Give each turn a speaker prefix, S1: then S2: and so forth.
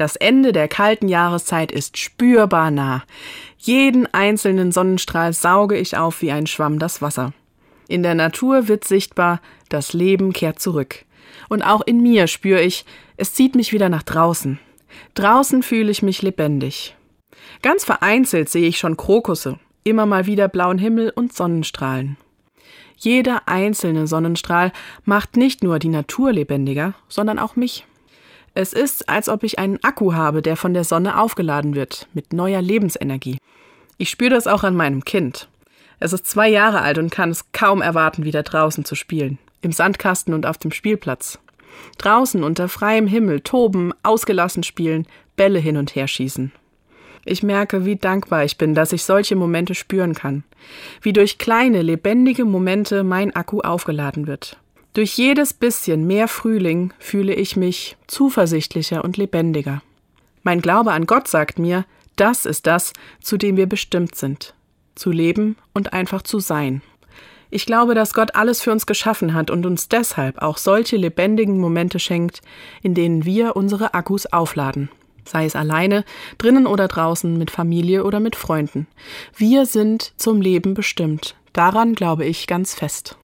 S1: Das Ende der kalten Jahreszeit ist spürbar nah. Jeden einzelnen Sonnenstrahl sauge ich auf wie ein Schwamm das Wasser. In der Natur wird sichtbar, das Leben kehrt zurück. Und auch in mir spüre ich, es zieht mich wieder nach draußen. Draußen fühle ich mich lebendig. Ganz vereinzelt sehe ich schon Krokusse, immer mal wieder blauen Himmel und Sonnenstrahlen. Jeder einzelne Sonnenstrahl macht nicht nur die Natur lebendiger, sondern auch mich. Es ist, als ob ich einen Akku habe, der von der Sonne aufgeladen wird, mit neuer Lebensenergie. Ich spüre das auch an meinem Kind. Es ist zwei Jahre alt und kann es kaum erwarten, wieder draußen zu spielen. Im Sandkasten und auf dem Spielplatz. Draußen unter freiem Himmel toben, ausgelassen spielen, Bälle hin und her schießen. Ich merke, wie dankbar ich bin, dass ich solche Momente spüren kann. Wie durch kleine, lebendige Momente mein Akku aufgeladen wird. Durch jedes bisschen mehr Frühling fühle ich mich zuversichtlicher und lebendiger. Mein Glaube an Gott sagt mir, das ist das, zu dem wir bestimmt sind. Zu leben und einfach zu sein. Ich glaube, dass Gott alles für uns geschaffen hat und uns deshalb auch solche lebendigen Momente schenkt, in denen wir unsere Akkus aufladen. Sei es alleine, drinnen oder draußen, mit Familie oder mit Freunden. Wir sind zum Leben bestimmt. Daran glaube ich ganz fest.